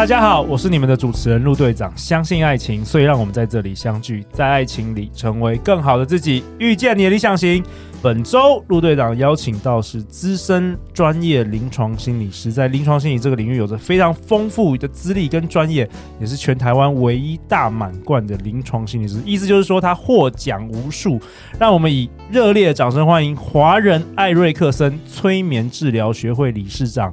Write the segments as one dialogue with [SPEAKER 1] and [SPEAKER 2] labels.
[SPEAKER 1] 大家好，我是你们的主持人陆队长。相信爱情，所以让我们在这里相聚，在爱情里成为更好的自己，遇见你的理想型。本周陆队长邀请到是资深专业临床心理师，在临床心理这个领域有着非常丰富的资历跟专业，也是全台湾唯一大满贯的临床心理师。意思就是说他获奖无数。让我们以热烈的掌声欢迎华人艾瑞克森催眠治疗学会理事长，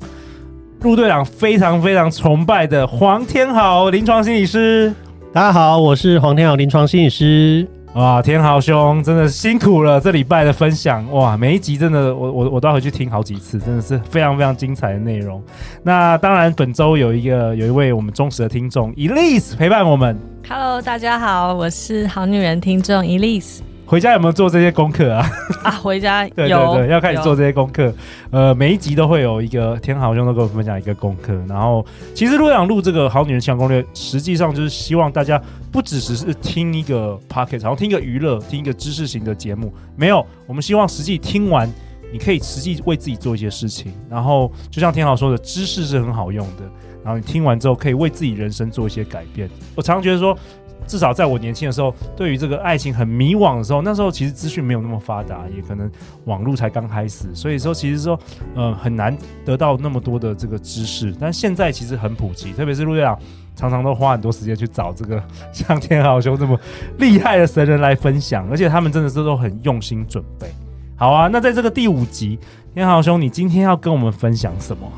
[SPEAKER 1] 陆队长非常非常崇拜的黄天豪临床心理师。
[SPEAKER 2] 大家好，我是黄天豪临床心理师。
[SPEAKER 1] 哇，天豪兄真的辛苦了！这礼拜的分享，哇，每一集真的，我我我都要回去听好几次，真的是非常非常精彩的内容。那当然，本周有一个有一位我们忠实的听众 Elise 陪伴我们。
[SPEAKER 3] Hello，大家好，我是好女人听众 Elise。
[SPEAKER 1] 回家有没有做这些功课啊？
[SPEAKER 3] 啊，回家
[SPEAKER 1] 对对对，要开始做这些功课。呃，每一集都会有一个天豪兄都跟我分享一个功课。然后，其实陆想录这个好女人情场攻略，实际上就是希望大家不只是是听一个 pocket，然后听一个娱乐，听一个知识型的节目。没有，我们希望实际听完，你可以实际为自己做一些事情。然后，就像天豪说的，知识是很好用的。然后你听完之后，可以为自己人生做一些改变。我常常觉得说。至少在我年轻的时候，对于这个爱情很迷惘的时候，那时候其实资讯没有那么发达，也可能网络才刚开始，所以说其实说，呃，很难得到那么多的这个知识。但现在其实很普及，特别是陆队长常常都花很多时间去找这个像天豪兄这么厉害的神人来分享，而且他们真的是都很用心准备。好啊，那在这个第五集，天豪兄，你今天要跟我们分享什么？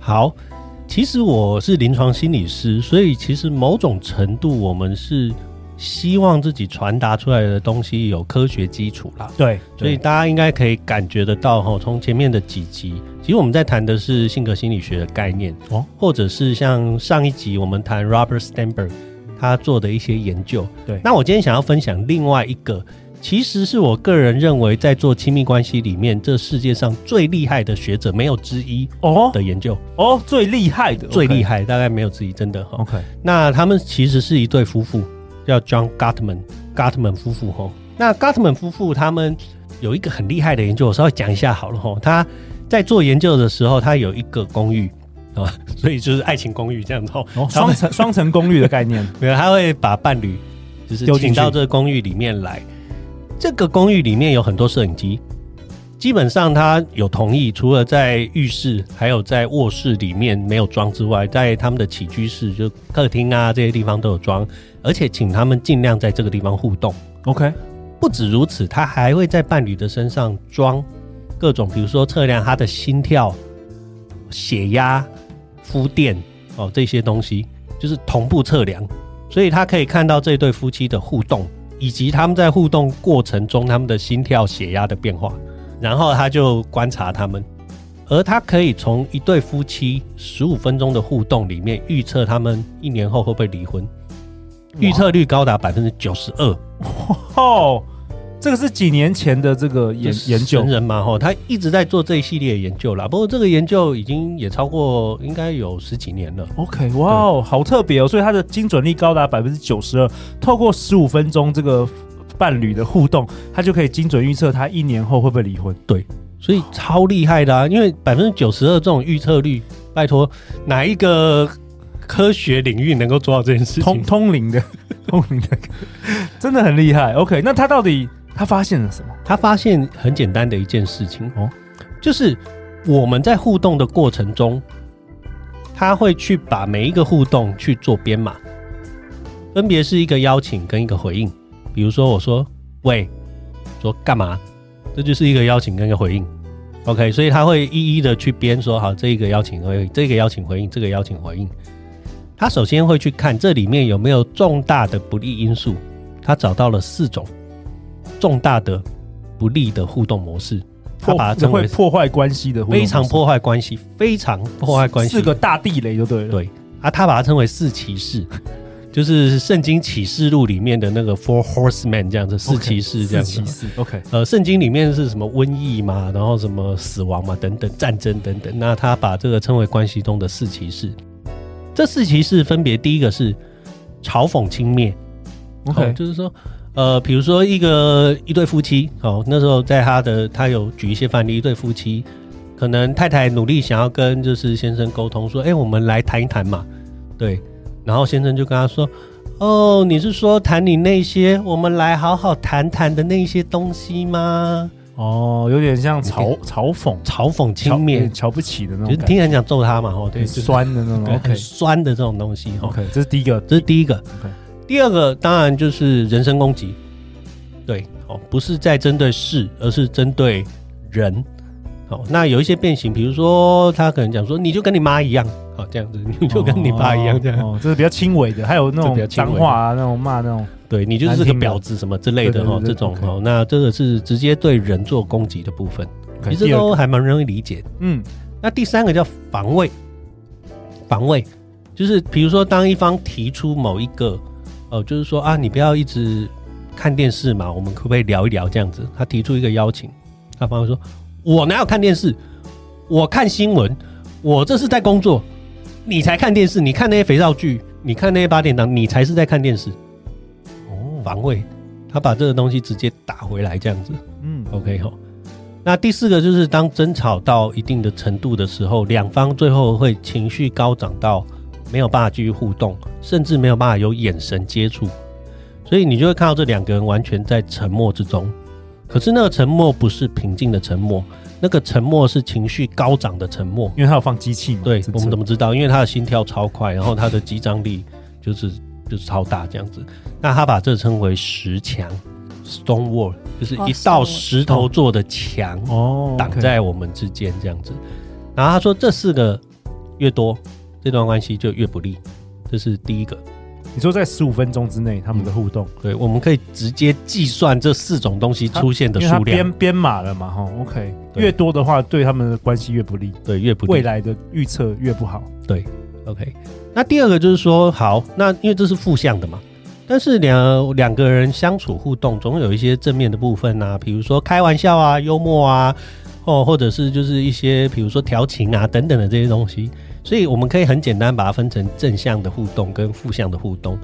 [SPEAKER 2] 好。其实我是临床心理师，所以其实某种程度我们是希望自己传达出来的东西有科学基础啦。
[SPEAKER 1] 对，
[SPEAKER 2] 所以大家应该可以感觉得到哈，从前面的几集，其实我们在谈的是性格心理学的概念哦，或者是像上一集我们谈 Robert Sternberg 他做的一些研究。
[SPEAKER 1] 对，
[SPEAKER 2] 那我今天想要分享另外一个。其实是我个人认为，在做亲密关系里面，这世界上最厉害的学者没有之一哦的研究
[SPEAKER 1] 哦，最厉害的，
[SPEAKER 2] 最厉害，大概没有之一，真的。
[SPEAKER 1] OK，
[SPEAKER 2] 那他们其实是一对夫妇，叫 John Gottman，Gottman 夫妇哈。那 Gottman 夫妇他们有一个很厉害的研究，我稍微讲一下好了哈。他在做研究的时候，他有一个公寓啊，所以就是爱情公寓这样子哦，
[SPEAKER 1] 双层双层公寓的概念，
[SPEAKER 2] 没有，他会把伴侣就是请到这个公寓里面来。这个公寓里面有很多摄影机，基本上他有同意，除了在浴室还有在卧室里面没有装之外，在他们的起居室，就客厅啊这些地方都有装，而且请他们尽量在这个地方互动。
[SPEAKER 1] OK，
[SPEAKER 2] 不止如此，他还会在伴侣的身上装各种，比如说测量他的心跳、血压、敷电哦这些东西，就是同步测量，所以他可以看到这对夫妻的互动。以及他们在互动过程中，他们的心跳、血压的变化，然后他就观察他们，而他可以从一对夫妻十五分钟的互动里面预测他们一年后会不会离婚，预测率高达百分之九十二。
[SPEAKER 1] 哦。这个是几年前的这个研研究
[SPEAKER 2] 人嘛，吼，他一直在做这一系列研究啦。不过这个研究已经也超过，应该有十几年了。
[SPEAKER 1] OK，哇哦，好特别哦！所以它的精准率高达百分之九十二。透过十五分钟这个伴侣的互动，他就可以精准预测他一年后会不会离婚。
[SPEAKER 2] 对，所以超厉害的啊！因为百分之九十二这种预测率，拜托哪一个科学领域能够做到这件事情？
[SPEAKER 1] 通通灵的，通灵的，真的很厉害。OK，那他到底？他发现了什么？
[SPEAKER 2] 他发现很简单的一件事情哦，就是我们在互动的过程中，他会去把每一个互动去做编码，分别是一个邀请跟一个回应。比如说，我说“喂”，说干嘛？这就是一个邀请跟一个回应。OK，所以他会一一的去编说，好，这一个邀请回应，这个邀请回应，这个邀请回应。他首先会去看这里面有没有重大的不利因素，他找到了四种。重大的不利的互动模式，他把它称为
[SPEAKER 1] 破坏关系的，
[SPEAKER 2] 非常破坏关系，非常破坏关系，
[SPEAKER 1] 四个大地雷就对了。
[SPEAKER 2] 对啊，他把它称为四骑士，就是圣经启示录里面的那个 Four Horsemen 这样子，四骑士这样子。
[SPEAKER 1] 四骑士，OK。
[SPEAKER 2] 呃，圣经里面是什么瘟疫嘛，然后什么死亡嘛，等等，战争等等。那他把这个称为关系中的四骑士。这四骑士分别第一个是嘲讽轻蔑，OK，就是说，呃，比如说一个一对夫妻，哦，那时候在他的他有举一些范例，一对夫妻可能太太努力想要跟就是先生沟通，说，哎，我们来谈一谈嘛，对。然后先生就跟他说：“哦，你是说谈你那些我们来好好谈谈的那些东西吗？
[SPEAKER 1] 哦，有点像嘲嘲讽、
[SPEAKER 2] 嘲讽、轻蔑、
[SPEAKER 1] 瞧不起的那种，
[SPEAKER 2] 就是听人讲揍他嘛，哦，对，
[SPEAKER 1] 酸的那种
[SPEAKER 2] 很酸的这种东西。
[SPEAKER 1] OK，这是第一个，
[SPEAKER 2] 这是第一个。
[SPEAKER 1] OK，
[SPEAKER 2] 第二个当然就是人身攻击，对，哦，不是在针对事，而是针对人。好，那有一些变形，比如说他可能讲说，你就跟你妈一样。”哦，这样子你就跟你爸一样，这样。
[SPEAKER 1] 哦，这是比较轻微的，还有那种脏话啊，那种骂那种，
[SPEAKER 2] 对你就是个婊子什么之类的哦，这种哦，那这个是直接对人做攻击的部分，其实都还蛮容易理解。嗯，那第三个叫防卫，防卫就是比如说当一方提出某一个，哦，就是说啊，你不要一直看电视嘛，我们可不可以聊一聊这样子？他提出一个邀请，他方说，我哪有看电视？我看新闻，我这是在工作。你才看电视，你看那些肥皂剧，你看那些八点档，你才是在看电视。哦，防卫，他把这个东西直接打回来，这样子。嗯，OK 吼。那第四个就是当争吵到一定的程度的时候，两方最后会情绪高涨到没有办法继续互动，甚至没有办法有眼神接触，所以你就会看到这两个人完全在沉默之中。可是那个沉默不是平静的沉默。那个沉默是情绪高涨的沉默，
[SPEAKER 1] 因为他有放机器嘛。
[SPEAKER 2] 对，我们怎么知道？因为他的心跳超快，然后他的肌张力就是就是超大这样子。那他把这称为石墙 （stone wall），就是一道石头做的墙哦，挡在我们之间这样子。然后他说，这四个越多，这段关系就越不利。这是第一个。
[SPEAKER 1] 你说在十五分钟之内，他们的互动，
[SPEAKER 2] 嗯、对，我们可以直接计算这四种东西出现的数量。
[SPEAKER 1] 编编码了嘛？哈，OK，越多的话，对他们的关系越不利，
[SPEAKER 2] 对，越不利，
[SPEAKER 1] 未来的预测越不好。
[SPEAKER 2] 对，OK。那第二个就是说，好，那因为这是负向的嘛，但是两两个人相处互动，总有一些正面的部分啊，比如说开玩笑啊、幽默啊，哦，或者是就是一些比如说调情啊等等的这些东西。所以我们可以很简单把它分成正向的互动跟负向的互动。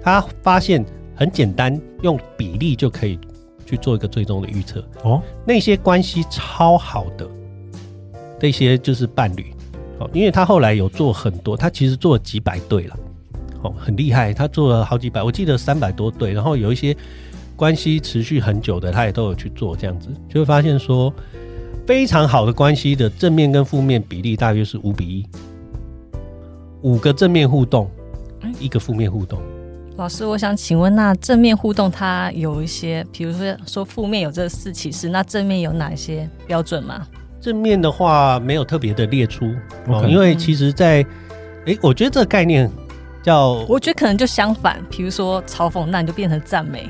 [SPEAKER 2] 他发现很简单，用比例就可以去做一个最终的预测。哦，那些关系超好的那些就是伴侣。哦，因为他后来有做很多，他其实做了几百对了。哦，很厉害，他做了好几百，我记得三百多对。然后有一些关系持续很久的，他也都有去做这样子，就会发现说，非常好的关系的正面跟负面比例大约是五比一。五个正面互动，一个负面互动。
[SPEAKER 3] 老师，我想请问，那正面互动它有一些，比如说说负面有这四骑士，那正面有哪些标准吗？
[SPEAKER 2] 正面的话没有特别的列出.因为其实在，在、欸、哎，我觉得这个概念叫，
[SPEAKER 3] 我觉得可能就相反，比如说嘲讽，那你就变成赞美，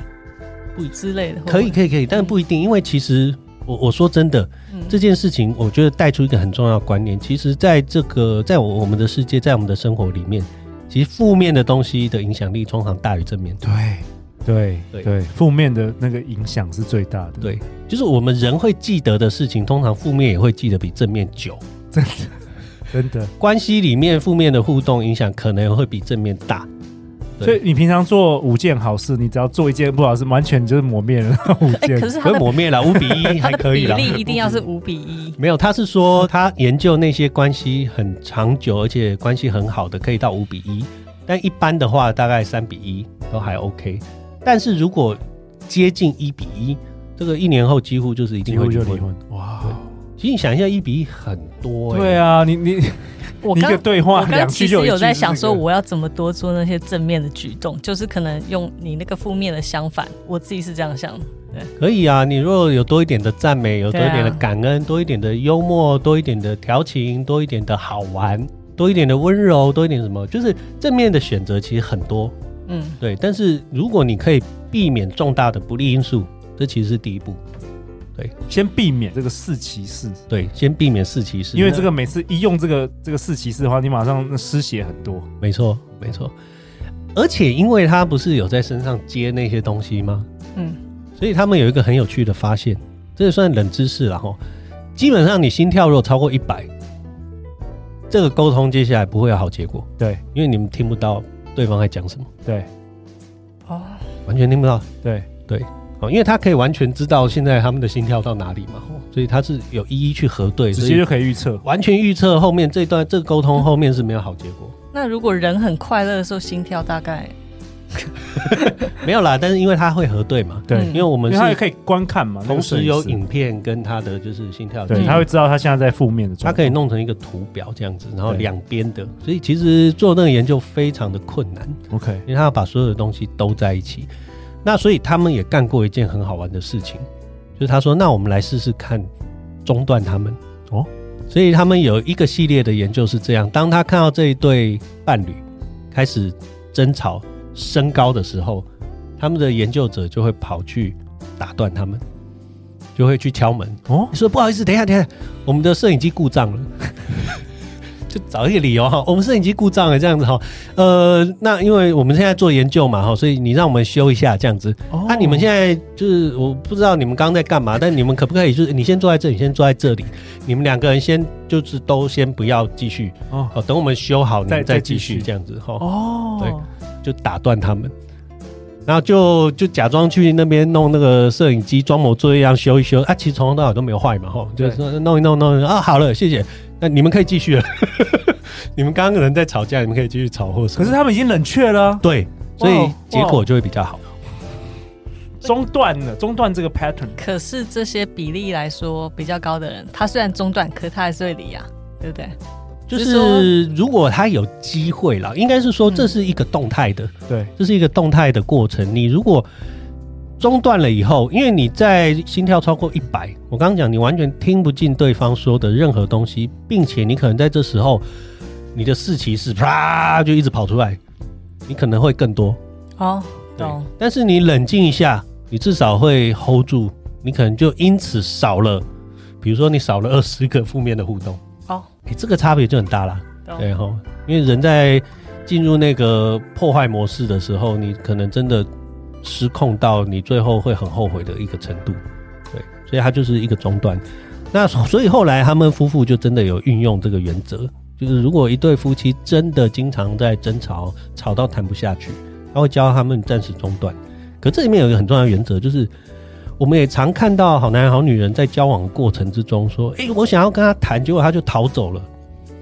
[SPEAKER 3] 不之类的。
[SPEAKER 2] 可以，可以，可以，但是不一定，因为其实。我我说真的，嗯、这件事情我觉得带出一个很重要的观念。其实，在这个在我我们的世界，在我们的生活里面，其实负面的东西的影响力通常大于正面。
[SPEAKER 1] 对对对对，负面的那个影响是最大的。
[SPEAKER 2] 对，就是我们人会记得的事情，通常负面也会记得比正面久。
[SPEAKER 1] 真的真的，
[SPEAKER 2] 关系里面负面的互动影响可能会比正面大。
[SPEAKER 1] 所以你平常做五件好事，你只要做一件不好事，完全就是磨灭了 五件。
[SPEAKER 3] 可是
[SPEAKER 2] 可以磨灭了五比一还可以了。
[SPEAKER 3] 比例一定要是五比一。
[SPEAKER 2] 没有，他是说他研究那些关系很长久而且关系很好的，可以到五比一。但一般的话，大概三比一都还 OK。但是如果接近一比一，这个一年后几乎就是一定会离婚。哇！其实你想一下，一比一很多欸。对
[SPEAKER 1] 啊，你你。我刚一个对话，
[SPEAKER 3] 我刚其实有在想说，我要怎么多做那些正面的举动，就是可能用你那个负面的相反，我自己是这样想的。对，
[SPEAKER 2] 可以啊，你如果有多一点的赞美，有多一点的感恩，多一点的幽默，多一点的调情，多一点的好玩，多一点的温柔，多一点什么，就是正面的选择其实很多。嗯，对。但是如果你可以避免重大的不利因素，这其实是第一步。对，
[SPEAKER 1] 先避免这个四骑士。
[SPEAKER 2] 对，先避免四骑士，
[SPEAKER 1] 因为这个每次一用这个这个四骑士的话，你马上失血很多。
[SPEAKER 2] 没错，没错。而且因为他不是有在身上接那些东西吗？嗯，所以他们有一个很有趣的发现，这个算冷知识了哈。基本上你心跳如果超过一百，这个沟通接下来不会有好结果。
[SPEAKER 1] 对，
[SPEAKER 2] 因为你们听不到对方在讲什么。
[SPEAKER 1] 对，
[SPEAKER 3] 哦，
[SPEAKER 2] 完全听不到。
[SPEAKER 1] 对
[SPEAKER 2] 对，哦，因为他可以完全知道现在他们的心跳到哪里嘛，所以他是有一一去核对，
[SPEAKER 1] 直接就可以预测，
[SPEAKER 2] 完全预测后面这段这个沟通后面是没有好结果。
[SPEAKER 3] 那如果人很快乐的时候，心跳大概？
[SPEAKER 2] 没有啦，但是因为他会核对嘛，
[SPEAKER 1] 对，
[SPEAKER 2] 因为我们是
[SPEAKER 1] 他也可以观看嘛，
[SPEAKER 2] 同时有影片跟他的就是心跳，
[SPEAKER 1] 对，他会知道他现在在负面的状态，
[SPEAKER 2] 他可以弄成一个图表这样子，然后两边的，所以其实做那个研究非常的困难
[SPEAKER 1] ，OK，
[SPEAKER 2] 因为他要把所有的东西都在一起，那所以他们也干过一件很好玩的事情，就是他说，那我们来试试看中断他们哦，所以他们有一个系列的研究是这样，当他看到这一对伴侣开始争吵。升高的时候，他们的研究者就会跑去打断他们，就会去敲门。哦，你说不好意思，等一下，等一下，我们的摄影机故障了，就找一个理由哈，我们摄影机故障了，这样子哈。呃，那因为我们现在做研究嘛哈，所以你让我们修一下这样子。哦，那你们现在就是我不知道你们刚刚在干嘛，但你们可不可以就是你先坐在这里，先坐在这里，你们两个人先就是都先不要继续哦，等我们修好你们再继续这样子哈。哦，对。就打断他们，然后就就假装去那边弄那个摄影机，装模作样修一修啊，其实从头到尾都没有坏嘛，吼，就是说弄一弄弄啊，好了，谢谢，那你们可以继续了。你们刚刚人在吵架，你们可以继续吵或什么。
[SPEAKER 1] 可是他们已经冷却了，
[SPEAKER 2] 对，所以结果就会比较好。
[SPEAKER 1] 中断了，中断这个 pattern。
[SPEAKER 3] 可是这些比例来说比较高的人，他虽然中断，可他还是会离啊，对不对？
[SPEAKER 2] 就是如果他有机会了，应该是说这是一个动态的，
[SPEAKER 1] 对，
[SPEAKER 2] 这是一个动态的过程。你如果中断了以后，因为你在心跳超过一百，我刚刚讲你完全听不进对方说的任何东西，并且你可能在这时候你的四骑士啪就一直跑出来，你可能会更多。
[SPEAKER 3] 哦，懂。
[SPEAKER 2] 但是你冷静一下，你至少会 hold 住，你可能就因此少了，比如说你少了二十个负面的互动。
[SPEAKER 3] 哦，
[SPEAKER 2] 哎，这个差别就很大了，对哈，因为人在进入那个破坏模式的时候，你可能真的失控到你最后会很后悔的一个程度，对，所以它就是一个中断。那所以后来他们夫妇就真的有运用这个原则，就是如果一对夫妻真的经常在争吵，吵到谈不下去，他会教他们暂时中断。可这里面有一个很重要的原则，就是。我们也常看到好男人好女人在交往过程之中说：“哎、欸，我想要跟他谈，结果他就逃走了，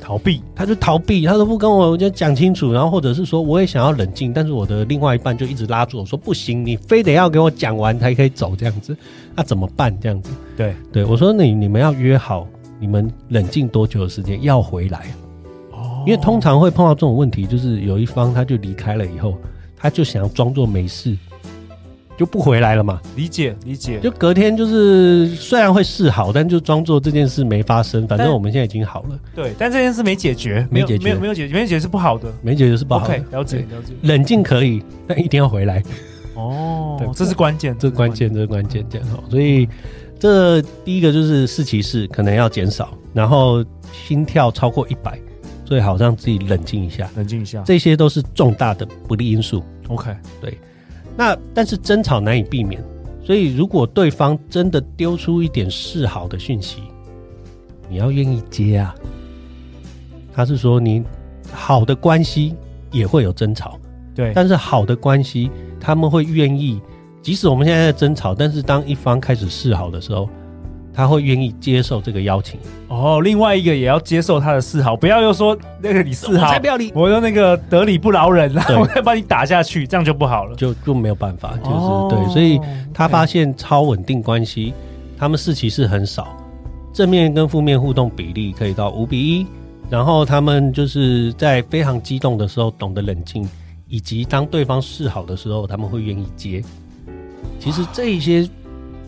[SPEAKER 1] 逃避，
[SPEAKER 2] 他就逃避，他都不跟我就讲清楚。然后或者是说，我也想要冷静，但是我的另外一半就一直拉住我说：不行，你非得要给我讲完才可以走，这样子，那怎么办？这样子，
[SPEAKER 1] 对
[SPEAKER 2] 对，我说你你们要约好，你们冷静多久的时间要回来？哦，因为通常会碰到这种问题，就是有一方他就离开了以后，他就想要装作没事。”就不回来了嘛？
[SPEAKER 1] 理解理解。
[SPEAKER 2] 就隔天就是虽然会示好，但就装作这件事没发生。反正我们现在已经好了。
[SPEAKER 1] 对，但这件事没解决，没解决，没有没有解决，没解决是不好的，
[SPEAKER 2] 没解决是不好的。
[SPEAKER 1] OK，了解了解。
[SPEAKER 2] 冷静可以，但一定要回来。
[SPEAKER 1] 哦，对，这是关键，
[SPEAKER 2] 这是关键，这是关键，这样好。所以这第一个就是四骑士可能要减少，然后心跳超过一百，最好让自己冷静一下，
[SPEAKER 1] 冷静一下。
[SPEAKER 2] 这些都是重大的不利因素。
[SPEAKER 1] OK，
[SPEAKER 2] 对。那但是争吵难以避免，所以如果对方真的丢出一点示好的讯息，你要愿意接啊。他是说你好的关系也会有争吵，
[SPEAKER 1] 对，
[SPEAKER 2] 但是好的关系他们会愿意，即使我们现在在争吵，但是当一方开始示好的时候。他会愿意接受这个邀请
[SPEAKER 1] 哦，另外一个也要接受他的示好，不要又说那个你示好，
[SPEAKER 2] 我才不要理，
[SPEAKER 1] 我用那个得理不饶人，然后 我再把你打下去，这样就不好了，
[SPEAKER 2] 就就没有办法，就是、哦、对，所以他发现超稳定关系，他们四骑士很少，正面跟负面互动比例可以到五比一，然后他们就是在非常激动的时候懂得冷静，以及当对方示好的时候，他们会愿意接。其实这一些，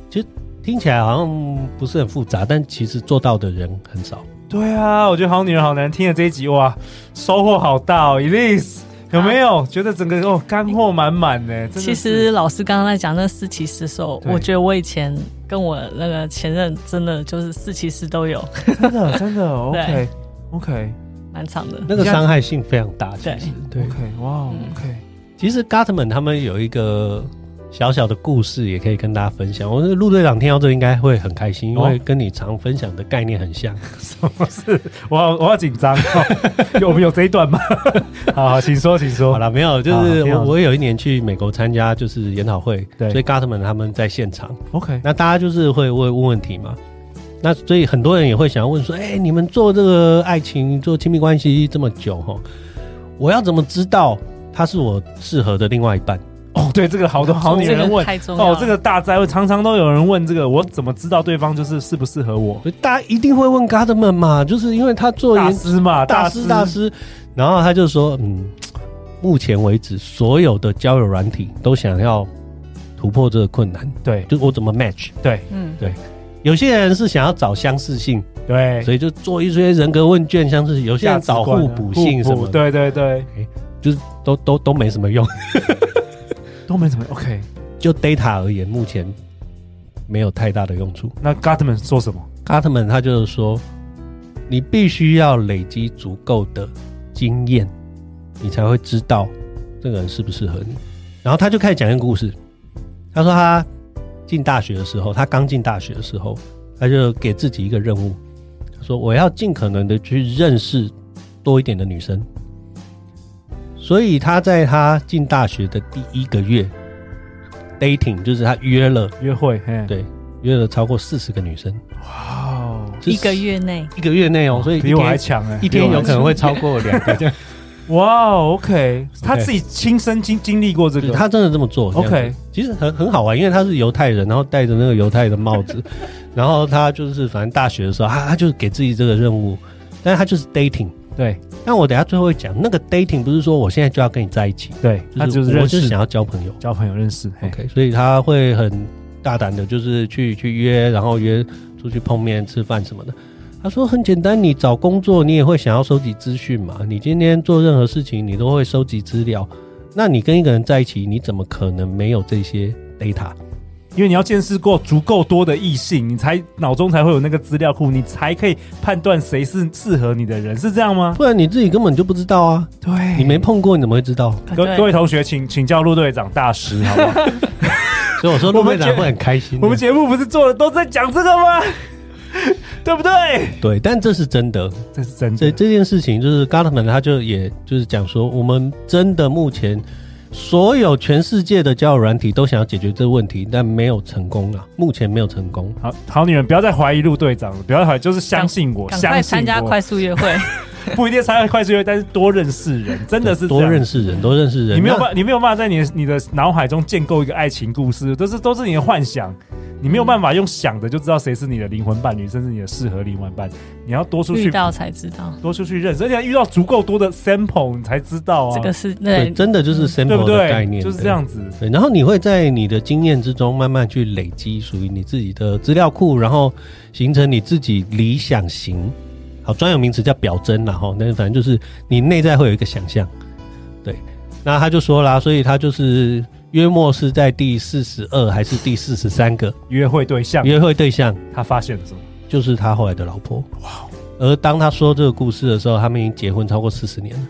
[SPEAKER 2] 其实。听起来好像不是很复杂，但其实做到的人很少。
[SPEAKER 1] 对啊，我觉得好女人好男人听了这一集哇，收获好大哦，Elise 有没有、啊、觉得整个哦干货满满呢？
[SPEAKER 3] 其实老师刚刚在讲那四骑士的时候，我觉得我以前跟我那个前任真的就是四骑士都有，
[SPEAKER 1] 真的真的 OK OK，
[SPEAKER 3] 蛮长的，
[SPEAKER 2] 那个伤害性非常大，
[SPEAKER 3] 对。
[SPEAKER 2] 对
[SPEAKER 1] OK 哇 OK。
[SPEAKER 2] 其实 Gottman 他们有一个小小的故事，也可以跟大家分享。我觉得陆队长听到这应该会很开心，因为跟你常分享的概念很像。
[SPEAKER 1] 什么事？我好我要紧张、哦。有没有这一段吗？好，好，请说，请说。
[SPEAKER 2] 好了，没有，就是我我有一年去美国参加就是研讨会，
[SPEAKER 1] 对，
[SPEAKER 2] 所以 Gottman 他们在现场。
[SPEAKER 1] OK，
[SPEAKER 2] 那大家就是会问问问题嘛。那所以很多人也会想要问说，哎、欸，你们做这个爱情、做亲密关系这么久哈，我要怎么知道他是我适合的另外一半？
[SPEAKER 1] 哦，对，这个好多好女人问哦，这个大灾问，常常都有人问这个，我怎么知道对方就是适不适合我？
[SPEAKER 2] 大家一定会问 Gottman 嘛，就是因为他做
[SPEAKER 1] 大师嘛，
[SPEAKER 2] 大师大师，然后他就说，嗯，目前为止所有的交友软体都想要突破这个困难，
[SPEAKER 1] 对，
[SPEAKER 2] 就我怎么 match？
[SPEAKER 1] 对，
[SPEAKER 3] 嗯，
[SPEAKER 2] 对。有些人是想要找相似性，
[SPEAKER 1] 对，
[SPEAKER 2] 所以就做一些人格问卷，相似性；有些人找互补性什么，
[SPEAKER 1] 对对对，
[SPEAKER 2] 欸、就是都都都没什么用，
[SPEAKER 1] 都没什么。OK，
[SPEAKER 2] 就 data 而言，目前没有太大的用处。
[SPEAKER 1] 那 Gottman 说什么
[SPEAKER 2] ？Gottman 他就是说，你必须要累积足够的经验，你才会知道这个人适不适合你。然后他就开始讲一个故事，他说他。进大学的时候，他刚进大学的时候，他就给自己一个任务，说我要尽可能的去认识多一点的女生。所以他在他进大学的第一个月，dating 就是他约了
[SPEAKER 1] 约会，
[SPEAKER 2] 对，约了超过四十个女生。
[SPEAKER 1] 哇，
[SPEAKER 3] 一个月内，
[SPEAKER 2] 一个月内哦，所以
[SPEAKER 1] 比我还强哎，
[SPEAKER 2] 一天有可能会超过两个这样。
[SPEAKER 1] 哇、wow，OK，他自己亲身经经历过这个，
[SPEAKER 2] 他真的这么做。OK，其实很很好玩，因为他是犹太人，然后戴着那个犹太的帽子，然后他就是反正大学的时候，他他就是给自己这个任务，但是他就是 dating。
[SPEAKER 1] 对，
[SPEAKER 2] 但我等下最后会讲，那个 dating 不是说我现在就要跟你在一起，
[SPEAKER 1] 对，他就是我，
[SPEAKER 2] 就是想要交朋友，
[SPEAKER 1] 交朋友认识。
[SPEAKER 2] OK，所以他会很大胆的，就是去去约，然后约出去碰面、吃饭什么的。他说很简单，你找工作你也会想要收集资讯嘛？你今天做任何事情你都会收集资料。那你跟一个人在一起，你怎么可能没有这些 data？
[SPEAKER 1] 因为你要见识过足够多的异性，你才脑中才会有那个资料库，你才可以判断谁是适合你的人，是这样吗？
[SPEAKER 2] 不然你自己根本就不知道啊！
[SPEAKER 1] 对，
[SPEAKER 2] 你没碰过，你怎么会知道？
[SPEAKER 1] 各各位同学，请请教陆队长大师，好不好？
[SPEAKER 2] 所以我说陆队长会很开心。
[SPEAKER 1] 我们节目不是做的都在讲这个吗？对不对？
[SPEAKER 2] 对，但这是真的，
[SPEAKER 1] 这是真的。
[SPEAKER 2] 这这件事情就是 Gartman 他就也就是讲说，我们真的目前所有全世界的交友软体都想要解决这个问题，但没有成功啊，目前没有成功。
[SPEAKER 1] 好好女人，不要再怀疑陆队长了，不要再怀疑，就是相信我，
[SPEAKER 3] 赶快参加快速约会。
[SPEAKER 1] 不一定参加快速约会，但是多认识人，真的是
[SPEAKER 2] 多认识人，多认识人。
[SPEAKER 1] 你没有办，你没有办法在你的你的脑海中建构一个爱情故事，都是都是你的幻想。你没有办法用想的就知道谁是你的灵魂伴侣，甚至你的适合灵魂伴。你要多出去
[SPEAKER 3] 遇到才知道，
[SPEAKER 1] 多出去认识，而且遇到足够多的 sample，你才知道啊。
[SPEAKER 3] 这个是
[SPEAKER 2] 对，真的就是 sample 的概念，
[SPEAKER 1] 就是这样子。
[SPEAKER 2] 对，然后你会在你的经验之中慢慢去累积属于你自己的资料库，然后形成你自己理想型。好，专有名词叫表征，然后那反正就是你内在会有一个想象。对，那他就说啦，所以他就是。约莫是在第四十二还是第四十三个
[SPEAKER 1] 约会对象？
[SPEAKER 2] 约会对象，
[SPEAKER 1] 他发现了什么？
[SPEAKER 2] 就是他后来的老婆。
[SPEAKER 1] 哇！
[SPEAKER 2] 而当他说这个故事的时候，他们已经结婚超过四十年了。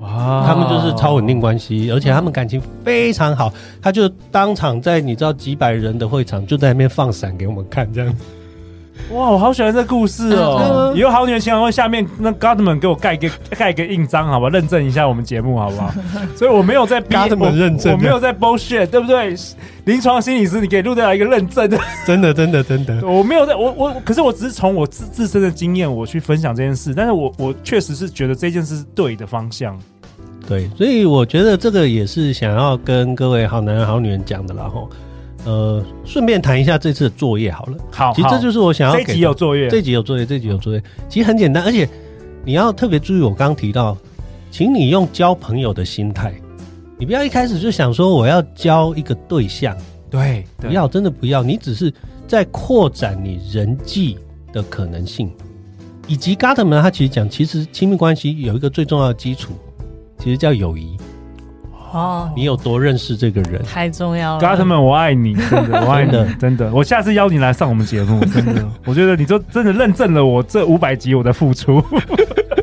[SPEAKER 2] 哇！他们就是超稳定关系，而且他们感情非常好。他就当场在你知道几百人的会场，就在那边放闪给我们看，这样。
[SPEAKER 1] 哇，我好喜欢这故事哦！以后好女人情感会下面那 Gottman 给我盖一个盖一个印章，好吧，认证一下我们节目，好不好？所以我没有在
[SPEAKER 2] Gottman 认证，
[SPEAKER 1] 我没有在 bullshit，对不对？临床心理师，你给陆队长一个认证，
[SPEAKER 2] 真的，真的，真的，
[SPEAKER 1] 我没有在，我我，可是我只是从我自自身的经验，我去分享这件事，但是我我确实是觉得这件事是对的方向，
[SPEAKER 2] 对，所以我觉得这个也是想要跟各位好男人好女人讲的啦，吼。呃，顺便谈一下这次的作业好了。
[SPEAKER 1] 好，
[SPEAKER 2] 其实这就是我想要给。
[SPEAKER 1] 这集有作业，
[SPEAKER 2] 这集有作业，这集有作业。其实很简单，而且你要特别注意，我刚刚提到，请你用交朋友的心态，你不要一开始就想说我要交一个对象。
[SPEAKER 1] 对，对
[SPEAKER 2] 不要，真的不要。你只是在扩展你人际的可能性，以及 Gottman 他其实讲，其实亲密关系有一个最重要的基础，其实叫友谊。
[SPEAKER 3] 哦，
[SPEAKER 2] 你有多认识这个人，
[SPEAKER 3] 太重要了。
[SPEAKER 1] 哥特们，我爱你，真的，我爱你，真的。我下次邀你来上我们节目，真的，我觉得你就真的认证了我这五百集我的付出。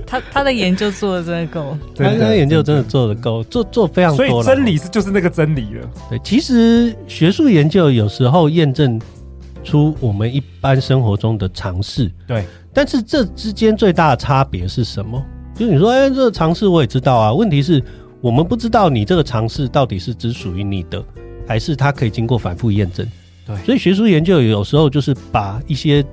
[SPEAKER 3] 他他的研究做的真的够，
[SPEAKER 2] 他的研究真的做的够，做做非常多。
[SPEAKER 1] 所以真理是就是那个真理了。
[SPEAKER 2] 对，其实学术研究有时候验证出我们一般生活中的常识。
[SPEAKER 1] 对，
[SPEAKER 2] 但是这之间最大的差别是什么？就是你说，哎，这个常识我也知道啊。问题是，我们不知道你这个尝试到底是只属于你的，还是它可以经过反复验证。
[SPEAKER 1] 对，
[SPEAKER 2] 所以学术研究有时候就是把一些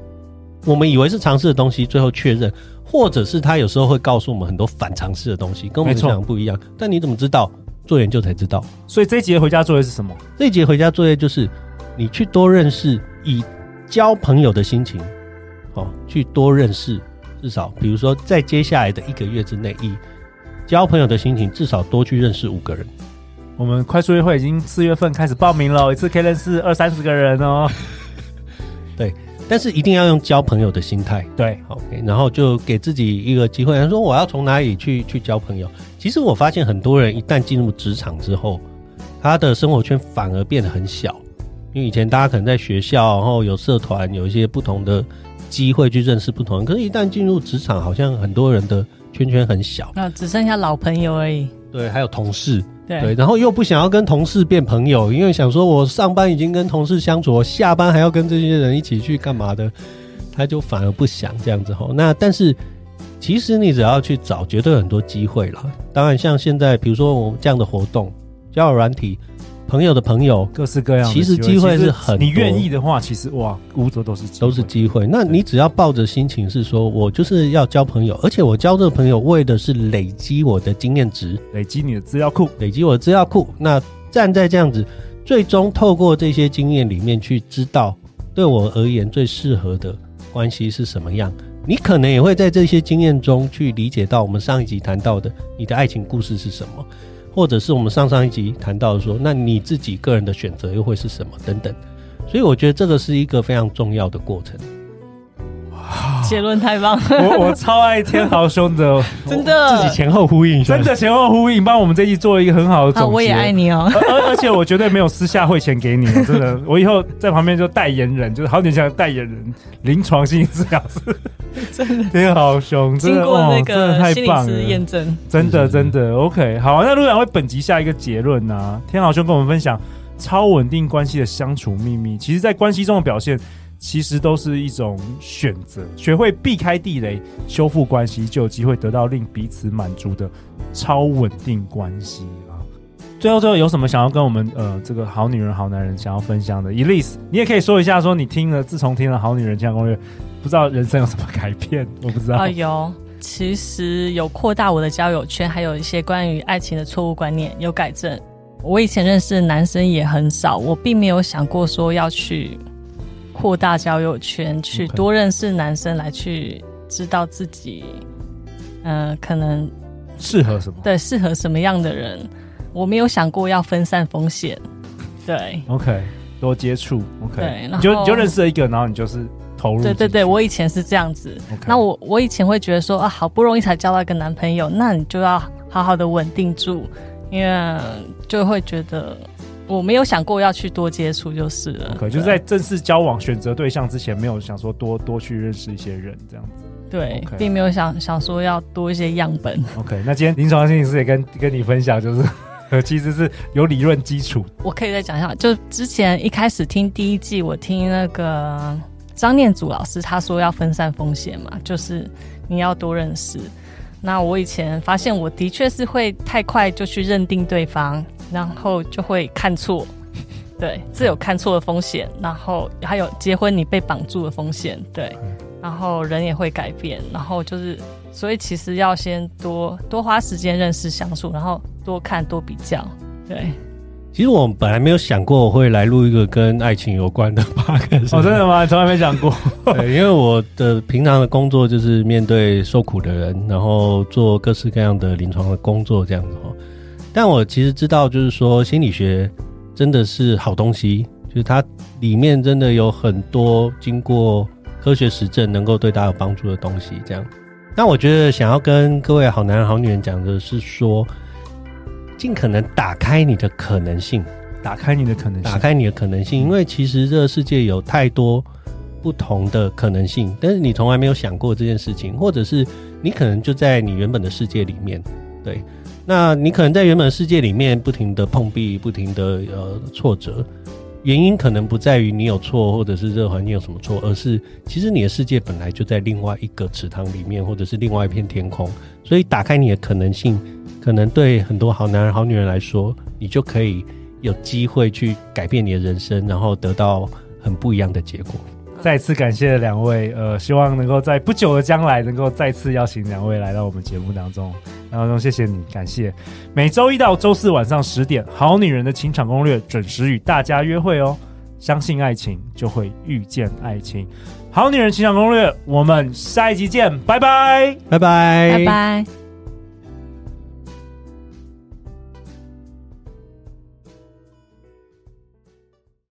[SPEAKER 2] 我们以为是尝试的东西，最后确认。或者是他有时候会告诉我们很多反尝试的东西，跟我们想的不一样。但你怎么知道？做研究才知道。
[SPEAKER 1] 所以这一节回家作业是什么？
[SPEAKER 2] 这一节回家作业就是你去多认识，以交朋友的心情，哦，去多认识。至少比如说，在接下来的一个月之内，以交朋友的心情，至少多去认识五个人。
[SPEAKER 1] 我们快速约会已经四月份开始报名了，一次可以认识二三十个人哦。
[SPEAKER 2] 对。但是一定要用交朋友的心态，
[SPEAKER 1] 对
[SPEAKER 2] ，OK，然后就给自己一个机会。他说我要从哪里去去交朋友？其实我发现很多人一旦进入职场之后，他的生活圈反而变得很小。因为以前大家可能在学校，然后有社团，有一些不同的机会去认识不同人。可是，一旦进入职场，好像很多人的圈圈很小，
[SPEAKER 3] 那只剩下老朋友而已。
[SPEAKER 2] 对，还有同事。
[SPEAKER 3] 对，
[SPEAKER 2] 对，然后又不想要跟同事变朋友，因为想说我上班已经跟同事相处，我下班还要跟这些人一起去干嘛的，他就反而不想这样子吼。那但是其实你只要去找，绝对有很多机会了。当然，像现在比如说我们这样的活动，交友软体。朋友的朋友，
[SPEAKER 1] 各式各样的。
[SPEAKER 2] 其实机会是很多，
[SPEAKER 1] 你愿意的话，其实哇，无所都是
[SPEAKER 2] 都是机会。那你只要抱着心情是说，我就是要交朋友，而且我交这个朋友为的是累积我的经验值，
[SPEAKER 1] 累积你的资料库，
[SPEAKER 2] 累积我的资料库。那站在这样子，最终透过这些经验里面去知道，对我而言最适合的关系是什么样。你可能也会在这些经验中去理解到我们上一集谈到的你的爱情故事是什么。或者是我们上上一集谈到的说，那你自己个人的选择又会是什么等等，所以我觉得这个是一个非常重要的过程。
[SPEAKER 3] 结论太棒了！
[SPEAKER 1] 我我超爱天豪兄的，
[SPEAKER 3] 真的
[SPEAKER 2] 自己前后呼应，
[SPEAKER 1] 真的前后呼应，帮我们这一做一个很好的总结。
[SPEAKER 3] 我也爱你哦，
[SPEAKER 1] 而且我绝对没有私下汇钱给你，真的，我以后在旁边就代言人，就是好点像代言人，临床心理治疗师。
[SPEAKER 3] 真的
[SPEAKER 1] 天豪兄，
[SPEAKER 3] 经过那个心理师验证，
[SPEAKER 1] 真的真的 OK。好，那陆阳为本集下一个结论呢、天豪兄跟我们分享超稳定关系的相处秘密。其实，在关系中的表现，其实都是一种选择。学会避开地雷，修复关系，就有机会得到令彼此满足的超稳定关系啊。最后，最后有什么想要跟我们呃这个好女人、好男人想要分享的？Elise，你也可以说一下，说你听了，自从听了《好女人情感攻略》。不知道人生有什么改变，我不知道。啊，
[SPEAKER 3] 有，其实有扩大我的交友圈，还有一些关于爱情的错误观念有改正。我以前认识的男生也很少，我并没有想过说要去扩大交友圈，去多认识男生，来去知道自己，嗯、呃，可能
[SPEAKER 1] 适合什么？
[SPEAKER 3] 对，适合什么样的人？我没有想过要分散风险。对
[SPEAKER 1] ，OK，多接触，OK，
[SPEAKER 3] 对，
[SPEAKER 1] 你就你就认识了一个，然后你就是
[SPEAKER 3] 投入。对对对，我以前是这样子。那我我以前会觉得说啊，好不容易才交到一个男朋友，那你就要好好的稳定住，因为就会觉得我没有想过要去多接触就是了。
[SPEAKER 1] 可、okay, 就是在正式交往选择对象之前，没有想说多多去认识一些人这样子。
[SPEAKER 3] 对，okay. 并没有想想说要多一些样本。
[SPEAKER 1] OK，那今天临床心理师也跟跟你分享，就是 其实是有理论基础。
[SPEAKER 3] 我可以再讲一下，就之前一开始听第一季，我听那个。张念祖老师他说要分散风险嘛，就是你要多认识。那我以前发现我的确是会太快就去认定对方，然后就会看错，对，这有看错的风险。然后还有结婚你被绑住的风险，对。然后人也会改变，然后就是，所以其实要先多多花时间认识相处，然后多看多比较，对。
[SPEAKER 2] 其实我本来没有想过我会来录一个跟爱情有关的 podcast。
[SPEAKER 1] 哦，真的吗？从来没想过。
[SPEAKER 2] 对，因为我的平常的工作就是面对受苦的人，然后做各式各样的临床的工作这样子哈。但我其实知道，就是说心理学真的是好东西，就是它里面真的有很多经过科学实证能够对大家有帮助的东西。这样，那我觉得想要跟各位好男人好女人讲的是说。尽可能打开你的可能性，
[SPEAKER 1] 打开你的可能性，
[SPEAKER 2] 打开你的可能性，因为其实这个世界有太多不同的可能性，但是你从来没有想过这件事情，或者是你可能就在你原本的世界里面，对，那你可能在原本世界里面不停的碰壁，不停的呃挫折。原因可能不在于你有错，或者是这个环境有什么错，而是其实你的世界本来就在另外一个池塘里面，或者是另外一片天空。所以打开你的可能性，可能对很多好男人、好女人来说，你就可以有机会去改变你的人生，然后得到很不一样的结果。
[SPEAKER 1] 再次感谢两位，呃，希望能够在不久的将来能够再次邀请两位来到我们节目当中。当中谢谢你，感谢。每周一到周四晚上十点，《好女人的情场攻略》准时与大家约会哦。相信爱情，就会遇见爱情。《好女人情场攻略》，我们下一集见，拜拜，
[SPEAKER 2] 拜拜，
[SPEAKER 3] 拜拜。